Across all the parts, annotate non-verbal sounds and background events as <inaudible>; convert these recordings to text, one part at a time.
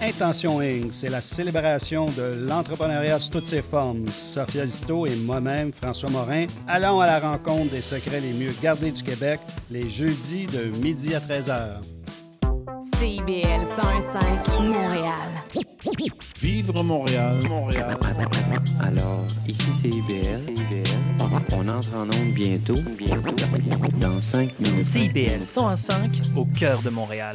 Intention Inc., c'est la célébration de l'entrepreneuriat sous toutes ses formes. Sophia Zito et moi-même, François Morin, allons à la rencontre des secrets les mieux gardés du Québec les jeudis de midi à 13h. CIBL 105 Montréal. Vivre Montréal, Montréal. Alors, ici c'est IBL. On entre en onde bientôt, bientôt, dans 5 minutes. CIBL 105 au cœur de Montréal.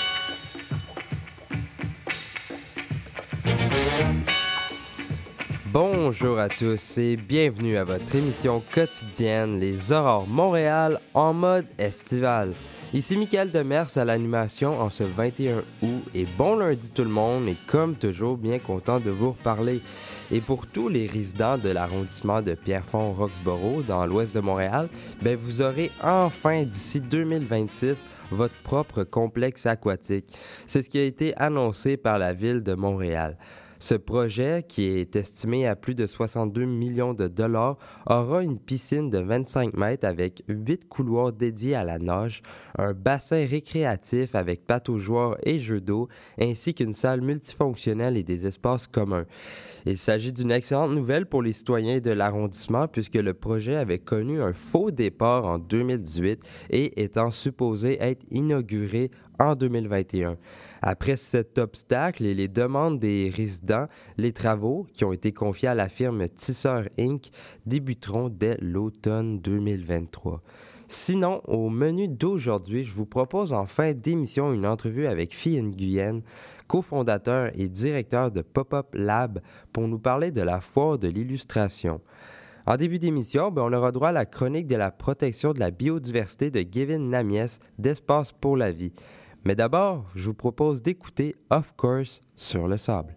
Bonjour à tous et bienvenue à votre émission quotidienne Les Aurores Montréal en mode estival. Ici Michael Demers à l'animation en ce 21 août et bon lundi tout le monde et comme toujours bien content de vous reparler. Et pour tous les résidents de l'arrondissement de Pierrefonds-Roxborough dans l'ouest de Montréal, ben vous aurez enfin d'ici 2026 votre propre complexe aquatique. C'est ce qui a été annoncé par la ville de Montréal. Ce projet, qui est estimé à plus de 62 millions de dollars, aura une piscine de 25 mètres avec 8 couloirs dédiés à la nage, un bassin récréatif avec joueurs et jeux d'eau, ainsi qu'une salle multifonctionnelle et des espaces communs. Il s'agit d'une excellente nouvelle pour les citoyens de l'arrondissement puisque le projet avait connu un faux départ en 2018 et étant supposé être inauguré en 2021. Après cet obstacle et les demandes des résidents, les travaux, qui ont été confiés à la firme Tisseur Inc., débuteront dès l'automne 2023. Sinon, au menu d'aujourd'hui, je vous propose en fin d'émission une entrevue avec Fille Nguyen, cofondateur et directeur de Pop-Up Lab, pour nous parler de la foire de l'illustration. En début d'émission, ben, on aura droit à la chronique de la protection de la biodiversité de Gavin Namies d'Espace pour la vie. Mais d'abord, je vous propose d'écouter Of Course sur le sable.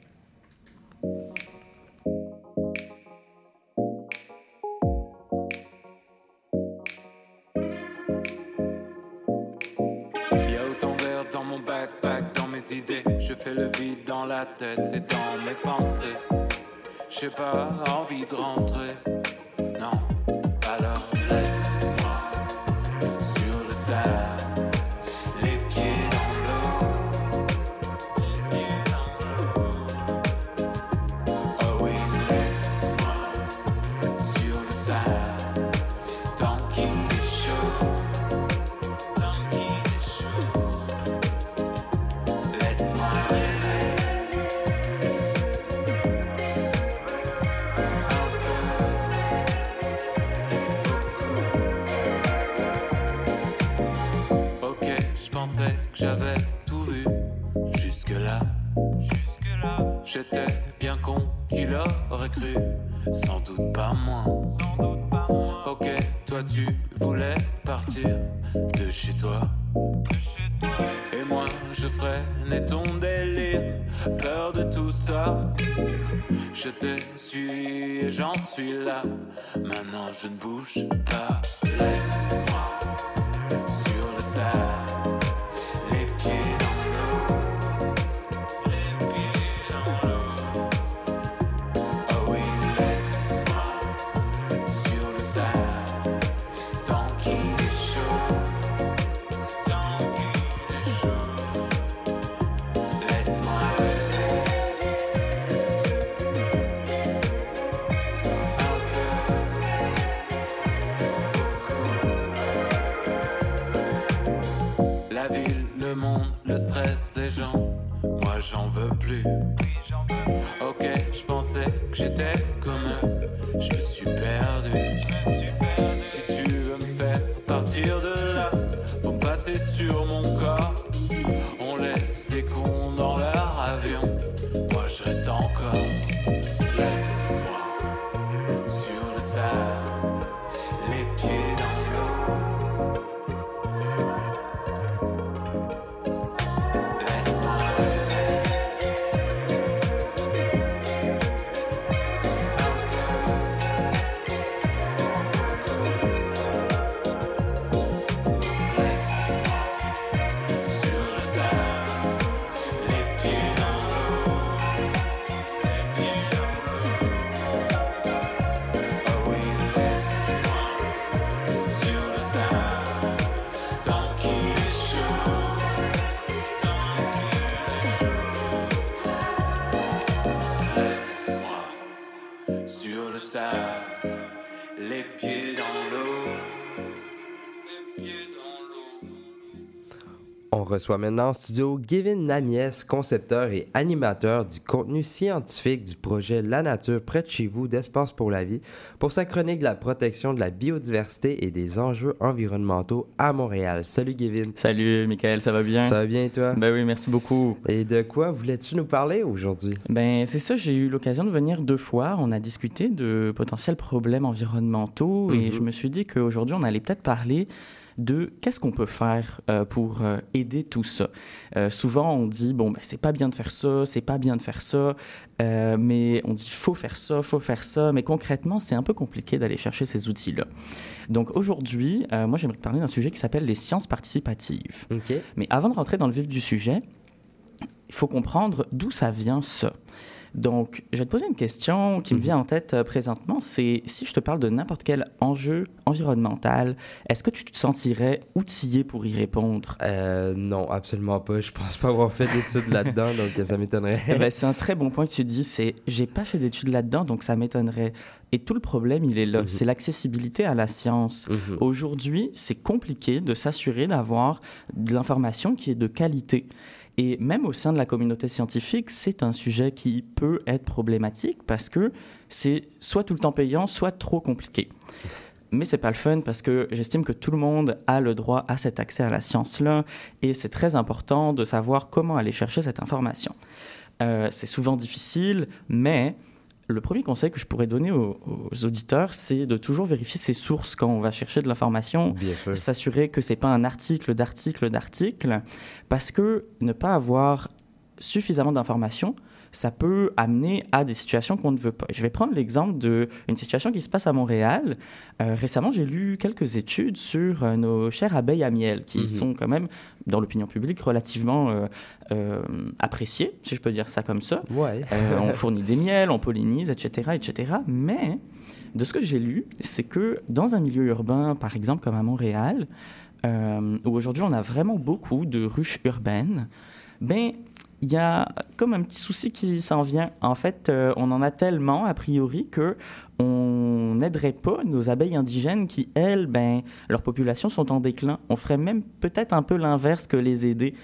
Y a autant d'air dans mon backpack, dans mes idées. Je fais le vide dans la tête et dans mes pensées. J'ai pas envie de rentrer. Reçoit maintenant en studio Gavin Namiès, concepteur et animateur du contenu scientifique du projet La Nature près de chez vous d'Espace pour la vie pour sa chronique de la protection de la biodiversité et des enjeux environnementaux à Montréal. Salut Gavin. Salut Michael, ça va bien? Ça va bien toi? Ben oui, merci beaucoup. Et de quoi voulais-tu nous parler aujourd'hui? Ben c'est ça, j'ai eu l'occasion de venir deux fois. On a discuté de potentiels problèmes environnementaux et Mhm. je me suis dit qu'aujourd'hui on allait peut-être parler de qu'est-ce qu'on peut faire euh, pour euh, aider tout ça. Euh, souvent, on dit bon, ben, c'est pas bien de faire ça, c'est pas bien de faire ça, mais on dit faut faire ça, faut faire ça, mais concrètement, c'est un peu compliqué d'aller chercher ces outils-là. Donc aujourd'hui, moi, j'aimerais te parler d'un sujet qui s'appelle les sciences participatives. OK. Mais avant de rentrer dans le vif du sujet, il faut comprendre d'où ça vient ça. Donc, je vais te poser une question qui me vient en tête euh, présentement. C'est si je te parle de n'importe quel enjeu environnemental, est-ce que tu te sentirais outillé pour y répondre? Euh, non, absolument pas. Je pense pas avoir fait d'études là-dedans, <laughs> donc ça m'étonnerait. Eh ben, c'est un très bon point que tu dis. C'est j'ai pas fait d'études là-dedans, donc ça m'étonnerait. Et tout le problème, il est là. C'est l'accessibilité à la science. Mhm. Aujourd'hui, c'est compliqué de s'assurer d'avoir de l'information qui est de qualité. Et même au sein de la communauté scientifique, c'est un sujet qui peut être problématique parce que c'est soit tout le temps payant, soit trop compliqué. Mais c'est pas le fun parce que j'estime que tout le monde a le droit à cet accès à la science-là et c'est très important de savoir comment aller chercher cette information. Euh, c'est souvent difficile, mais le premier conseil que je pourrais donner aux, aux auditeurs, c'est de toujours vérifier ses sources quand on va chercher de l'information, s'assurer que c'est pas un article d'article d'article, parce que ne pas avoir suffisamment d'informations, ça peut amener à des situations qu'on ne veut pas. Je vais prendre l'exemple d'une situation qui se passe à Montréal. Euh, récemment, j'ai lu quelques études sur euh, nos chères abeilles à miel, qui Mhm. sont quand même, dans l'opinion publique, relativement euh, appréciées, si je peux dire ça comme ça. Ouais. On <laughs> fournit des miels, on pollinise, etc., etc. Mais de ce que j'ai lu, c'est que dans un milieu urbain, par exemple comme à Montréal, euh, où aujourd'hui on a vraiment beaucoup de ruches urbaines, ben il y a comme un petit souci qui s'en vient. En fait, euh, on en a tellement a priori que on n'aiderait pas nos abeilles indigènes qui, elles, ben, leurs populations sont en déclin. On ferait même peut-être un peu l'inverse que les aider.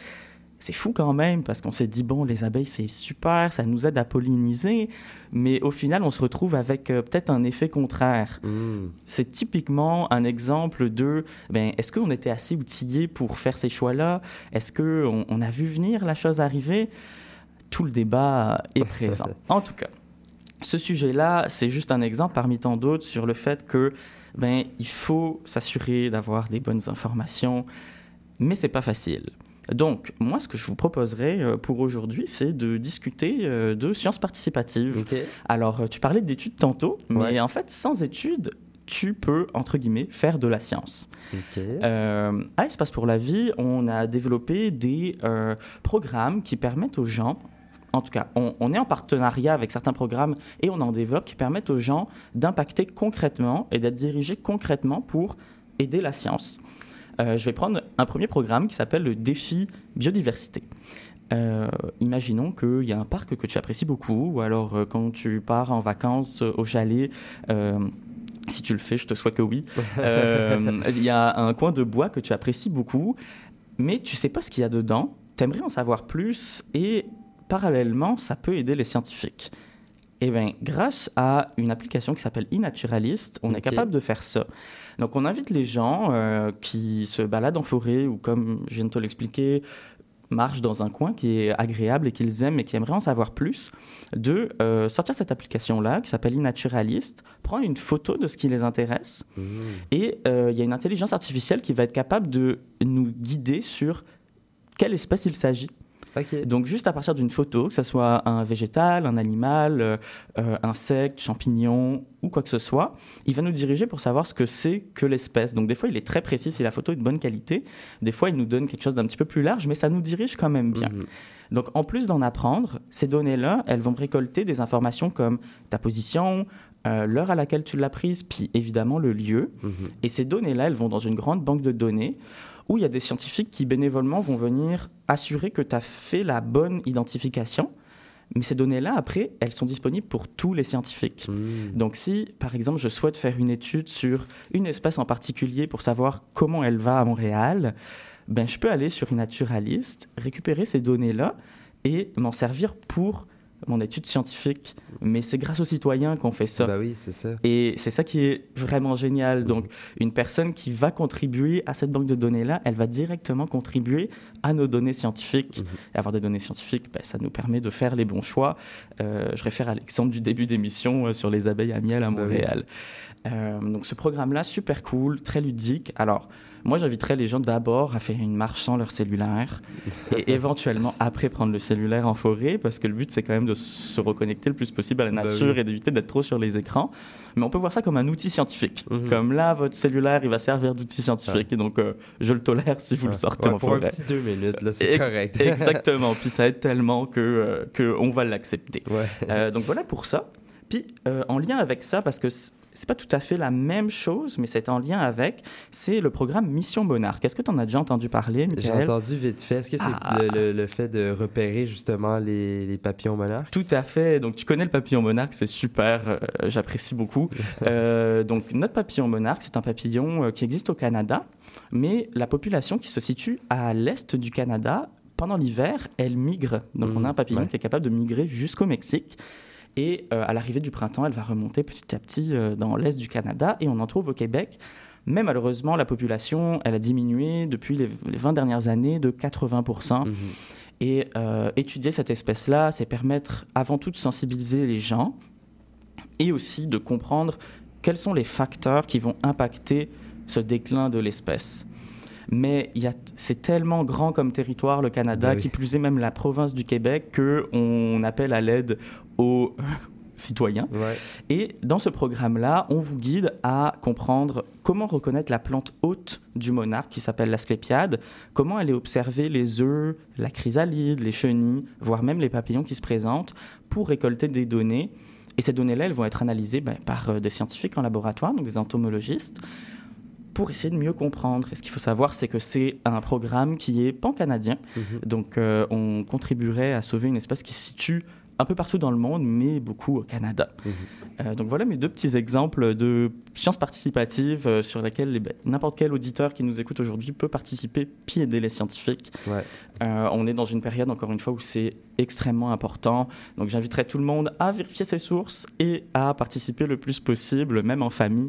C'est fou quand même parce qu'on s'est dit bon les abeilles c'est super, ça nous aide à polliniser, mais au final on se retrouve avec euh, peut-être un effet contraire. Hmm. C'est typiquement un exemple de ben est-ce qu'on était assez outillé pour faire ces choix-là? Est-ce que on, on a vu venir la chose arriver? Tout le débat est présent. <laughs> en tout cas, ce sujet-là, c'est juste un exemple parmi tant d'autres sur le fait que ben il faut s'assurer d'avoir des bonnes informations, mais c'est pas facile. Donc, moi, ce que je vous proposerais euh, pour aujourd'hui, c'est de discuter euh, de sciences participatives. Alors, euh, tu parlais d'études tantôt, mais Ouais. en fait, sans études, tu peux, entre guillemets, faire de la science. OK. Euh, à Espace pour la vie, on a développé des euh, programmes qui permettent aux gens, en tout cas, on, on est en partenariat avec certains programmes et on en développe qui permettent aux gens d'impacter concrètement et d'être dirigés concrètement pour aider la science. Euh, je vais prendre un premier programme qui s'appelle le défi biodiversité. Euh, imaginons qu'il y a un parc que tu apprécies beaucoup, ou alors euh, quand tu pars en vacances euh, au chalet, si tu le fais, je te souhaite que oui, <laughs> il y a un coin de bois que tu apprécies beaucoup, mais tu sais pas ce qu'il y a dedans, tu aimerais en savoir plus, et parallèlement, ça peut aider les scientifiques. Eh bien, grâce à une application qui s'appelle iNaturalist, on est capable de faire ça. Donc, on invite les gens euh, qui se baladent en forêt ou, comme je viens de te l'expliquer, marchent dans un coin qui est agréable et qu'ils aiment et qui aimeraient en savoir plus, de euh, sortir cette application-là qui s'appelle iNaturalist, prendre une photo de ce qui les intéresse Hmm. et euh, il y a une intelligence artificielle qui va être capable de nous guider sur quelle espèce il s'agit. Donc juste à partir d'une photo, que ce soit un végétal, un animal, euh, euh, insecte, champignon ou quoi que ce soit, il va nous diriger pour savoir ce que c'est que l'espèce. Donc des fois, il est très précis si la photo est de bonne qualité. Des fois, il nous donne quelque chose d'un petit peu plus large, mais ça nous dirige quand même bien. Mhm. Donc en plus d'en apprendre, ces données-là, elles vont récolter des informations comme ta position, euh, l'heure à laquelle tu l'as prise, puis évidemment le lieu. Mhm. Et ces données-là, elles vont dans une grande banque de données où il y a des scientifiques qui bénévolement vont venir assurer que tu as fait la bonne identification. Mais ces données-là, après, elles sont disponibles pour tous les scientifiques. Hmm. Donc si, par exemple, je souhaite faire une étude sur une espèce en particulier pour savoir comment elle va à Montréal, ben, je peux aller sur une naturaliste, récupérer ces données-là et m'en servir pour mon étude scientifique. Mais c'est grâce aux citoyens qu'on fait ça. Bah oui, c'est ça. Et c'est ça qui est vraiment génial. Donc, une personne qui va contribuer à cette banque de données-là, elle va directement contribuer à nos données scientifiques. Et avoir des données scientifiques, ben, ça nous permet de faire les bons choix. Euh, je réfère à l'exemple du début d'émission euh, sur les abeilles à miel à Bah oui. Montréal. Euh, donc, ce programme-là, super cool, très ludique. Alors, moi, j'inviterais les gens d'abord à faire une marche sans leur cellulaire <laughs> et éventuellement après prendre le cellulaire en forêt parce que le but, c'est quand même de se reconnecter le plus possible à la Bah nature oui. et d'éviter d'être trop sur les écrans. Mais on peut voir ça comme un outil scientifique. Mhm. Comme là, votre cellulaire, il va servir d'outil scientifique. Et donc, euh, je le tolère si vous le sortez Ouais, en pour forêt. un petit deux minutes, là, c'est correct. <laughs> Exactement. Puis ça aide tellement que, euh, que on va l'accepter. Euh, donc voilà pour ça. Puis euh, en lien avec ça, parce que c'est pas tout à fait la même chose, mais c'est en lien avec, c'est le programme Mission Monarque. Est-ce que tu en as déjà entendu parler, J'ai entendu vite fait. Est-ce que c'est Ah. le, le- le fait de repérer justement les, les papillons monarques? Tout à fait. Donc, tu connais le papillon monarque, c'est super. euh, J'apprécie beaucoup. <laughs> Euh, donc, notre papillon monarque, c'est un papillon euh, qui existe au Canada, mais la population qui se situe à l'est du Canada, pendant l'hiver, elle migre. Donc, on a un papillon ouais. qui est capable de migrer jusqu'au Mexique. Et euh, à l'arrivée du printemps, elle va remonter petit à petit euh, dans l'est du Canada et on en trouve au Québec. Mais malheureusement, la population, elle a diminué depuis les, les 20 dernières années de 80%. Mhm. Et euh, étudier cette espèce-là, c'est permettre avant tout de sensibiliser les gens et aussi de comprendre quels sont les facteurs qui vont impacter ce déclin de l'espèce. Mais il y a- c'est tellement grand comme territoire, le Canada, oui. qui plus est même la province du Québec, qu'on appelle à l'aide aux <laughs> citoyens. Ouais. Et dans ce programme-là, on vous guide à comprendre comment reconnaître la plante hôte du monarque qui s'appelle l'asclépiade, comment aller observer les œufs, la chrysalide, les chenilles, voire même les papillons qui se présentent pour récolter des données. Et ces données-là, elles vont être analysées ben, par euh, des scientifiques en laboratoire, donc des entomologistes, pour essayer de mieux comprendre. Et ce qu'il faut savoir, c'est que c'est un programme qui est pan-canadien. Mhm. Donc, euh, on contribuerait à sauver une espèce qui se situe un peu partout dans le monde, mais beaucoup au Canada. Mhm. Euh, donc voilà mes deux petits exemples de sciences participatives euh, sur lesquelles les- n'importe quel auditeur qui nous écoute aujourd'hui peut participer puis aider les scientifiques. Ouais. Euh, on est dans une période, encore une fois, où c'est extrêmement important. Donc j'inviterai tout le monde à vérifier ses sources et à participer le plus possible, même en famille,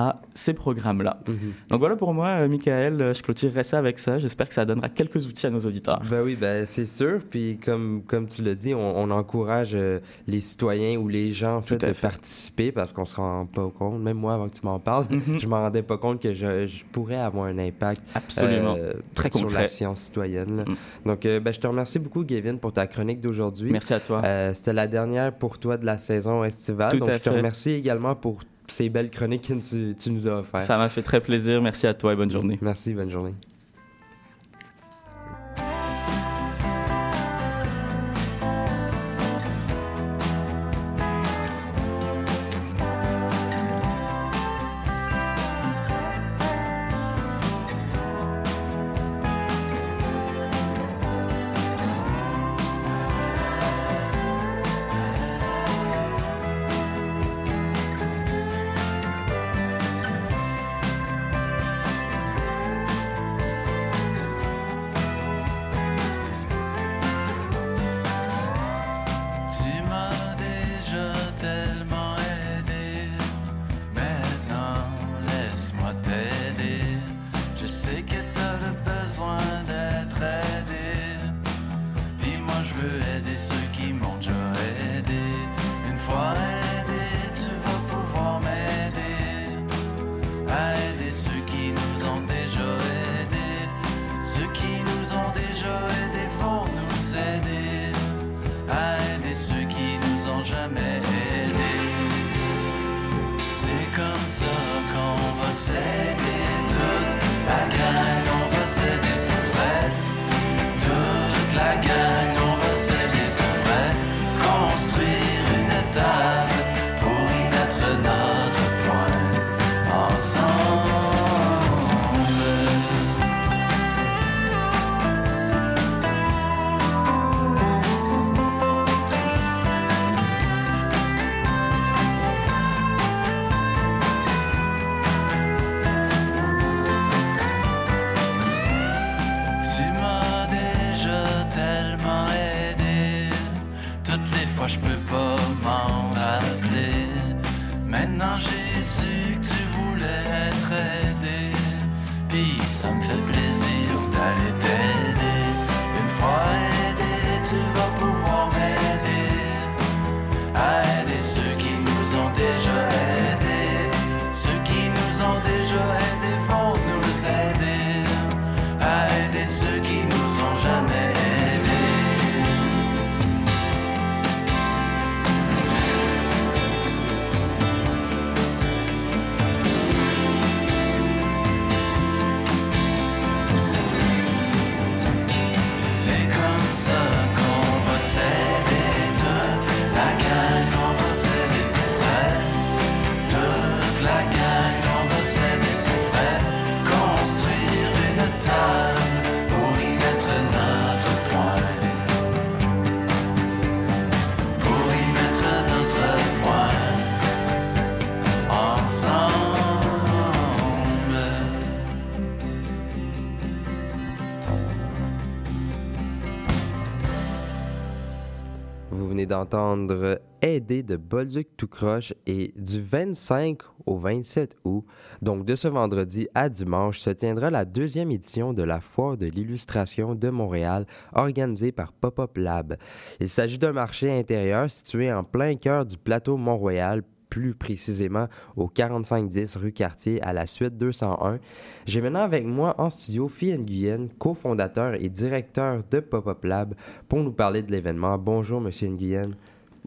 à ces programmes-là. Mhm. Donc voilà pour moi, Michael, euh, je clôturerai ça avec ça. J'espère que ça donnera quelques outils à nos auditeurs. Ben oui, ben c'est sûr. Puis comme, comme tu l'as dit, on, on encourage euh, les citoyens ou les gens en fait, de fait. participer parce qu'on se rend pas compte. Même moi, avant que tu m'en parles, Mhm. <laughs> je m'en rendais pas compte que je, je pourrais avoir un impact Absolument. euh, Très sur concret. la science citoyenne. là. Mm. Donc, euh, ben, je te remercie beaucoup, Gavin, pour ta chronique d'aujourd'hui. Merci à toi. C'était la dernière pour toi de la saison estivale. Tout donc, à je te fait. remercie également pour ces belles chroniques que tu, tu nous as offertes. Ça m'a fait très plaisir. Merci à toi et bonne journée. Merci, bonne journée. Aider de Bolduc tout croche et du 25 au 27 août, donc de ce vendredi à dimanche, se tiendra la deuxième édition de la Foire de l'illustration de Montréal organisée par Pop-Up Lab. Il s'agit d'un marché intérieur situé en plein cœur du plateau Mont-Royal plus précisément au 4510 rue Cartier à la suite 201. J'ai maintenant avec moi en studio Phil Nguyen, cofondateur et directeur de Pop-Up Lab, pour nous parler de l'événement. Bonjour, Monsieur Nguyen.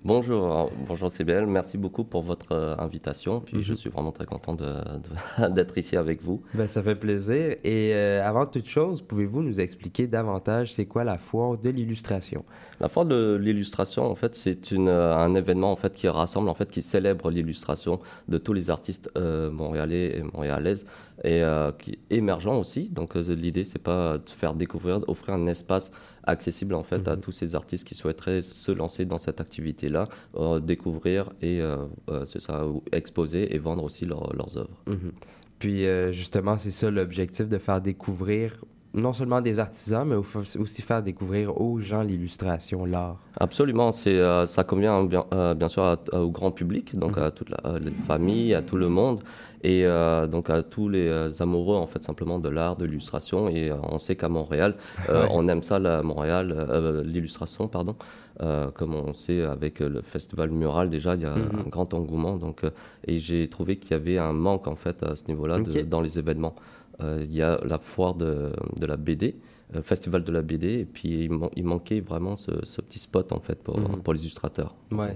Bonjour, bonjour CBL, merci beaucoup pour votre euh, invitation. Puis Mhm. je suis vraiment très content <laughs> d'être ici avec vous. Ben, ça fait plaisir. Et euh, avant toute chose, pouvez-vous nous expliquer davantage c'est quoi la foire de l'illustration? La foire de l'illustration, en fait, c'est euh, un événement en fait qui rassemble, en fait, qui célèbre l'illustration de tous les artistes euh, montréalais et montréalaises et euh, qui émergents aussi. Donc euh, l'idée, c'est pas de faire découvrir, offrir un espace accessible en fait à tous ces artistes qui souhaiteraient se lancer dans cette activité-là, euh, découvrir et euh, euh, c'est ça, exposer et vendre aussi leur- leurs œuvres. Mhm. Puis justement, c'est ça l'objectif de faire découvrir non seulement des artisans, mais au- aussi faire découvrir aux gens l'illustration, l'art. Absolument, c'est euh, ça convient bien, euh, bien sûr à- à- au grand public, donc à toute la à les familles, à tout le monde, et euh, donc à tous les euh, amoureux en fait simplement de l'art, de l'illustration. Et euh, on sait qu'à Montréal, euh, <laughs> Ouais. on aime ça, la Montréal, euh, l'illustration, pardon. Euh, comme on sait avec euh, le festival mural déjà, il y a Mhm. un grand engouement. Donc, euh, et j'ai trouvé qu'il y avait un manque en fait à ce niveau-là dans les événements. Euh, il y a la foire de, de la BD, euh, festival de la BD, et puis il, man- il manquait vraiment ce, ce petit spot en fait pour, Mhm. pour les illustrateurs. Ouais.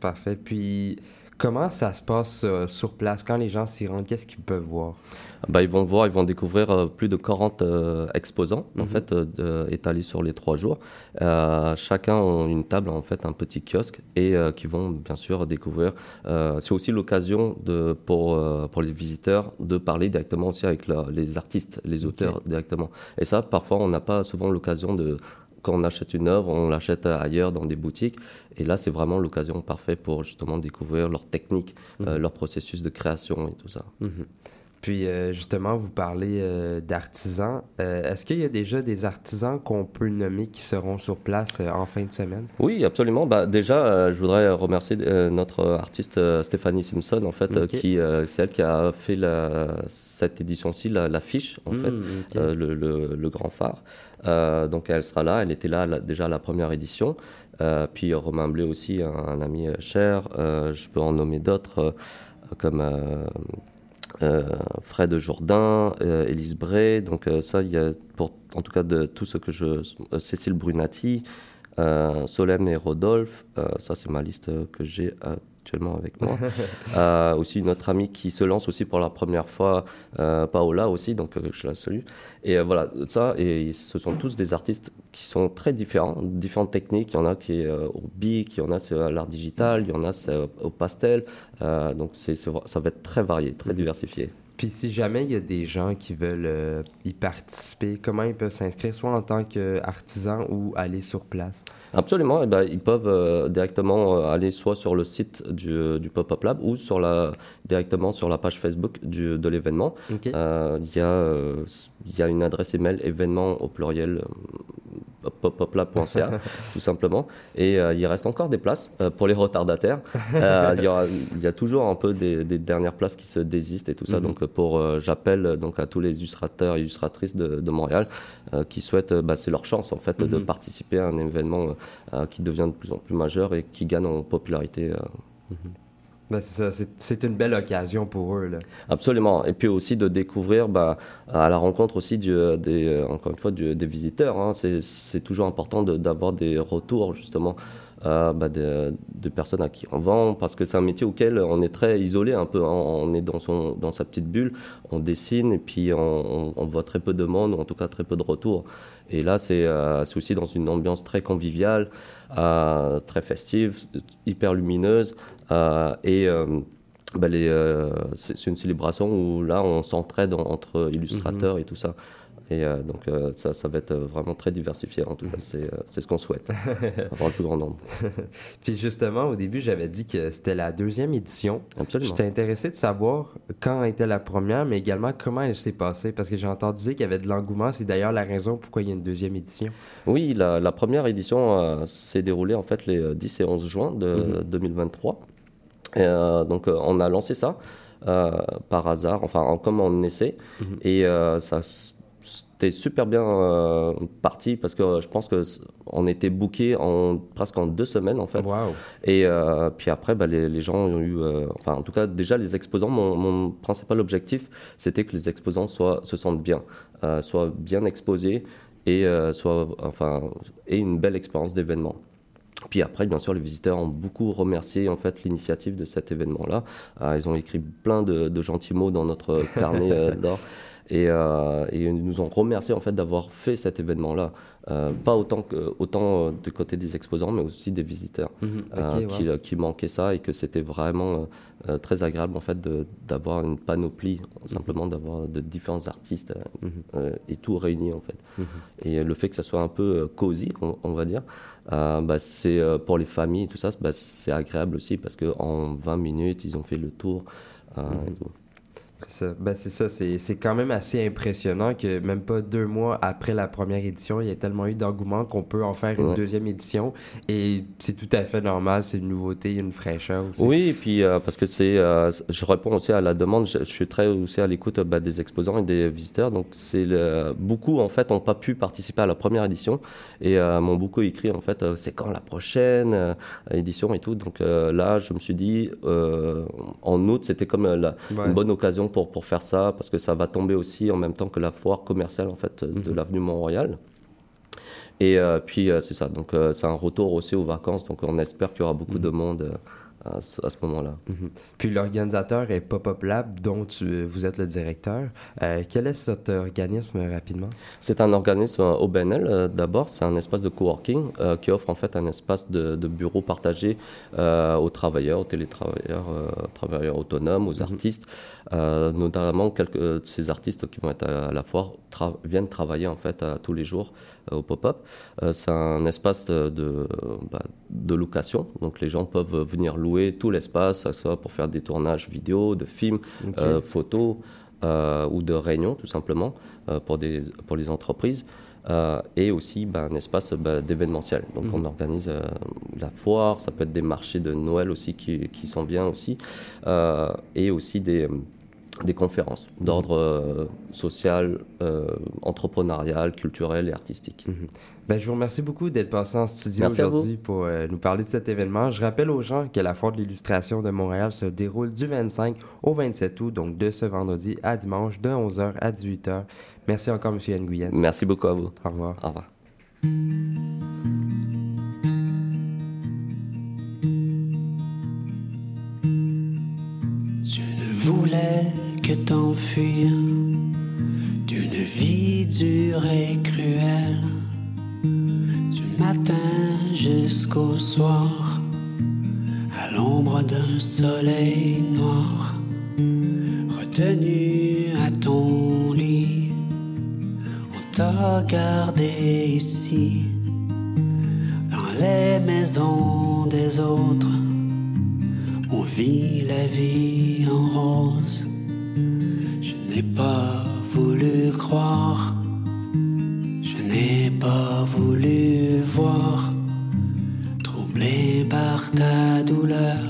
Parfait. Puis comment ça se passe euh, sur place? Quand les gens s'y rendent? Qu'est-ce qu'ils peuvent voir? Bah, ils vont voir, ils vont découvrir euh, plus de 40 euh, exposants en Mhm. fait de- étalés sur les trois jours. Chacun a une table en fait, un petit kiosque et qui vont bien sûr découvrir. c'est aussi l'occasion de pour pour les visiteurs de parler directement aussi avec la- les artistes, les auteurs directement. Et ça, parfois, on n'a pas souvent l'occasion de quand on achète une œuvre, on l'achète ailleurs dans des boutiques. Et là, c'est vraiment l'occasion parfaite pour justement découvrir leur technique, euh, leur processus de création et tout ça. Mhm. Puis euh, justement, vous parlez euh, d'artisans. Est-ce qu'il y a déjà des artisans qu'on peut nommer qui seront sur place en fin de semaine? Oui, absolument. Bah, déjà, je voudrais remercier notre artiste Stéphanie Simpson, en fait, qui c'est elle qui a fait la, cette édition-ci, la- l'affiche, en Mm, fait, ok. le, le- le grand phare. Euh, donc, elle sera là. Elle était là déjà à la première édition. Euh, puis Romain Blé aussi, un, ami euh, cher. Je peux en nommer d'autres, comme Fred Jourdain, euh, Élise Bray. Donc ça, il y a pour, en tout cas de tout ce que je... Cécile Brunati, Solène et Rodolphe. ça, c'est ma liste que j'ai actuellement avec moi. <laughs> Euh, aussi une autre amie qui se lance aussi pour la première fois, euh, Paola aussi, donc euh, je la salue. Et voilà, ça, et ce sont tous des artistes qui sont très différents, différentes techniques. Il y en a qui est au bic, il y en a c'est à l'art digital, il y en a c'est au pastel. Donc c'est- ça va être très varié, très diversifié. Puis si jamais il y a des gens qui veulent euh, y participer, comment ils peuvent s'inscrire, soit en tant qu'artisan ou aller sur place? Absolument, eh ben, ils peuvent euh, directement euh, aller soit sur le site du, du Pop-Up Lab ou sur la, directement sur la page Facebook du, de l'événement. Il y, a, euh, il y a une adresse email événement au pluriel popuplab.ca, <laughs> tout simplement. Et euh, il reste encore des places euh, pour les retardataires. Euh, il, y aura- il y a toujours un peu des, des dernières places qui se désistent et tout ça. Mhm. Donc, pour, j'appelle donc à tous les illustrateurs et illustratrices de, de Montréal qui souhaitent, bah, c'est leur chance en fait de Mhm. participer à un événement qui devient de plus en plus majeur et qui gagne en popularité. euh, Ben, c'est une belle occasion pour eux. Absolument. Et puis aussi de découvrir bah, à la rencontre aussi du- des, euh, encore une fois, des visiteurs. hein. C'est toujours important d'avoir des retours justement euh, bah, de, de personnes à qui on vend parce que c'est un métier auquel on est très isolé un peu. hein. On est dans, son, dans sa petite bulle, on dessine et puis on, on- on voit très peu de monde ou en tout cas très peu de retours. Et là, c'est euh, aussi dans une ambiance très conviviale, euh, très festive, hyper lumineuse. et bah, c'est une célébration où là, on s'entraide en- entre illustrateurs et tout ça. Et euh, donc, euh, ça, ça va être vraiment très diversifié. En tout cas, c'est euh, c'est ce qu'on souhaite, <laughs> avoir le plus grand nombre. <laughs> Puis justement, au début, j'avais dit que c'était la deuxième édition. Absolument. J'étais intéressé de savoir quand était la première, mais également comment elle s'est passée, parce que j'ai entendu dire qu'il y avait de l'engouement. C'est d'ailleurs la raison pourquoi il y a une deuxième édition. Oui, la, la première édition s'est déroulée en fait les euh, 10 et 11 juin de Mhm. 2023. Et, donc, on a lancé ça par hasard, enfin, en- comme en essai. Mhm. Et ça c'était super bien euh, parti parce que je pense que on était booké en presque en deux semaines en fait. Wow. Et euh, puis après, bah, les, les gens ont eu, euh, enfin en tout cas déjà les exposants, mon, mon principal objectif, c'était que les exposants soient, se sentent bien, soient bien exposés et soient, enfin, aient une belle expérience d'événement. Puis après, bien sûr, les visiteurs ont beaucoup remercié en fait l'initiative de cet événement-là. Euh, ils ont écrit plein de, de gentils mots dans notre <laughs> carnet euh, d'or. Et, euh, et ils nous ont remercié en fait d'avoir fait cet événement-là, Euh, pas autant que autant euh, du côté des exposants, mais aussi des visiteurs Mhm, euh, ok, qui, wow. qui manquaient ça et que c'était vraiment euh, euh, très agréable en fait d'avoir une panoplie, simplement d'avoir de différents artistes euh, Mhm. euh, et tout réuni en fait. Mhm. Et le fait que ça soit un peu euh, cosy, on, on va dire, euh, bah, c'est euh, pour les familles et tout ça, c'est- bah, c'est agréable aussi parce que en 20 minutes ils ont fait le tour. euh, Mhm. C'est ça. Ben, c'est ça. C'est c'est quand même assez impressionnant que même pas deux mois après la première édition, il y a tellement eu d'engouement qu'on peut en faire une Ouais. deuxième édition. Et c'est tout à fait normal. C'est une nouveauté, une fraîcheur aussi. Oui, et puis euh, parce que c'est, euh, je réponds aussi à la demande. Je, je suis très aussi à l'écoute euh, bah, des exposants et des visiteurs. Donc c'est beaucoup en fait n'ont pas pu participer à la première édition et euh, m'ont beaucoup écrit en fait c'est quand la prochaine édition et tout. Donc là, je me suis dit en août c'était comme la, Ouais. une bonne occasion pour pour faire ça parce que ça va tomber aussi en même temps que la foire commerciale en fait de l'avenue Mont-Royal. Et euh, puis euh, c'est ça, donc euh, c'est un retour aussi aux vacances, donc on espère qu'il y aura beaucoup de monde à, ce- moment-là. Mhm. Puis l'organisateur est Pop-Up Lab, dont tu- vous êtes le directeur. Euh, quel est cet organisme rapidement? C'est un organisme euh, OBNL euh, d'abord, c'est un espace de coworking euh, qui offre en fait un espace de, de bureau partagé aux travailleurs, aux télétravailleurs, euh, travailleurs autonomes, aux artistes, euh, notamment quelques de ces artistes qui vont être à, à la foire tra- viennent travailler en fait à- tous les jours au pop-up. C'est un espace de, de, bah, de location, donc les gens peuvent venir louer tout l'espace, que ce soit pour faire des tournages vidéo, de films, euh, photos euh, ou de réunions tout simplement euh, pour, des, pour les entreprises. Euh, et aussi bah, un espace bah, d'événementiel. Donc Mhm. on organise euh, la foire, ça peut être des marchés de Noël aussi qui, qui sont bien aussi, euh, et aussi des, des conférences d'ordre euh, social, euh, entrepreneurial, culturel et artistique. Mhm. Ben, je vous remercie beaucoup d'être passé en studio aujourd'hui pour euh, nous parler de cet événement. Je rappelle aux gens que la Foire de l'illustration de Montréal se déroule du 25 au 27 août, donc de ce vendredi à dimanche, de 11h à 18h. Merci encore, M. Nguyen. Merci beaucoup à vous. Au revoir. Au revoir. Que t'enfuir d'une vie dure et cruelle, du matin jusqu'au soir, à l'ombre d'un soleil noir, retenu à ton lit. On t'a gardé ici, dans les maisons des autres. On vit la vie en rose. Je n'ai pas voulu croire. Je n'ai pas voulu voir, troublé par ta douleur,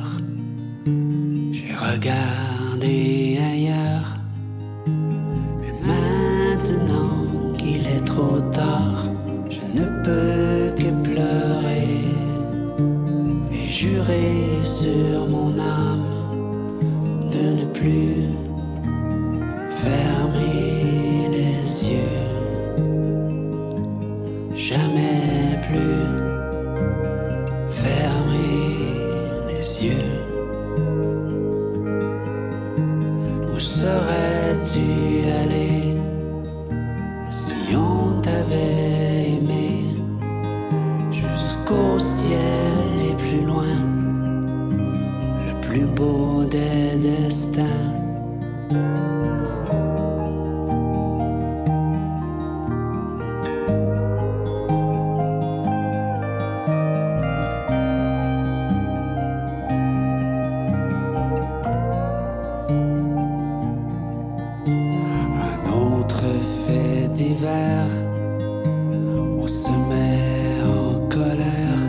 on se met en colère,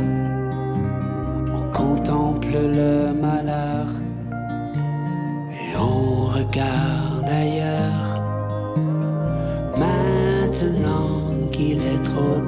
on contemple le malheur et on regarde ailleurs. Maintenant qu'il est trop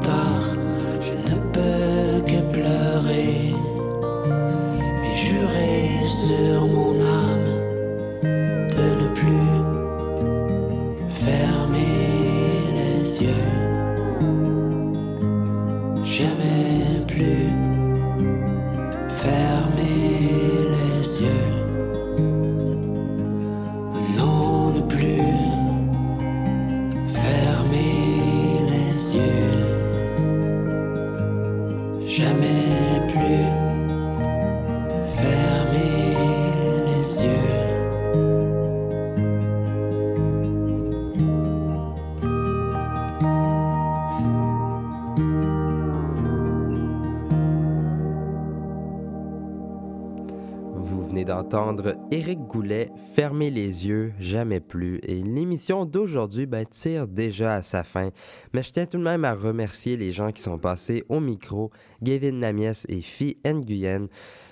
Éric Goulet, Fermez les yeux, jamais plus. Et l'émission d'aujourd'hui ben, tire déjà à sa fin. Mais je tiens tout de même à remercier les gens qui sont passés au micro, Gavin Namies et Phi Nguyen.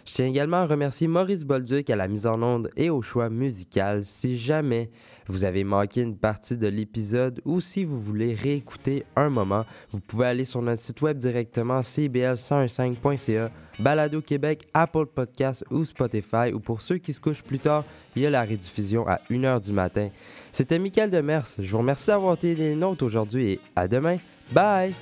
Je tiens également à remercier Maurice Bolduc à la mise en onde et au choix musical. Si jamais vous avez manqué une partie de l'épisode ou si vous voulez réécouter un moment, vous pouvez aller sur notre site web directement cbl115.ca, Balado Québec, Apple Podcasts ou Spotify ou pour ceux qui se couchent plus tard, il y a la rediffusion à 1h du matin. C'était Mickaël Demers. Je vous remercie d'avoir été les nôtres aujourd'hui et à demain. Bye!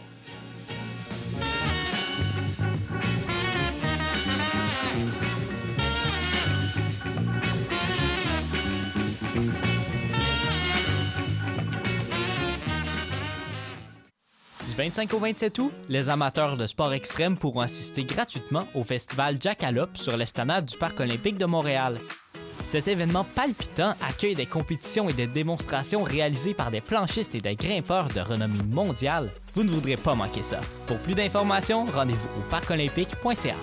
25 au 27 août, les amateurs de sport extrême pourront assister gratuitement au festival Jackalope sur l'esplanade du Parc olympique de Montréal. Cet événement palpitant accueille des compétitions et des démonstrations réalisées par des planchistes et des grimpeurs de renommée mondiale. Vous ne voudrez pas manquer ça. Pour plus d'informations, rendez-vous au parcolympique.ca.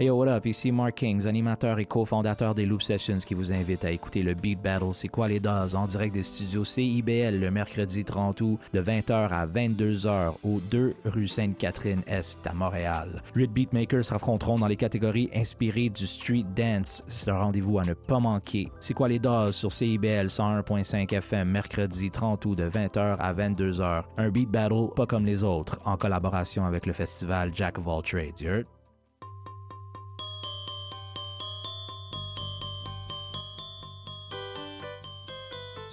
Hey yo, what up? Ici Mark Kings, animateur et cofondateur des Loop Sessions qui vous invite à écouter le Beat Battle C'est quoi les doses en direct des studios CIBL le mercredi 30 août de 20h à 22h au 2 rue Sainte-Catherine-Est à Montréal. Huit beatmakers s'affronteront dans les catégories inspirées du street dance. C'est un rendez-vous à ne pas manquer. C'est quoi les doses sur CIBL 101.5 FM mercredi 30 août de 20h à 22h. Un Beat Battle pas comme les autres en collaboration avec le festival Jack of All Trades.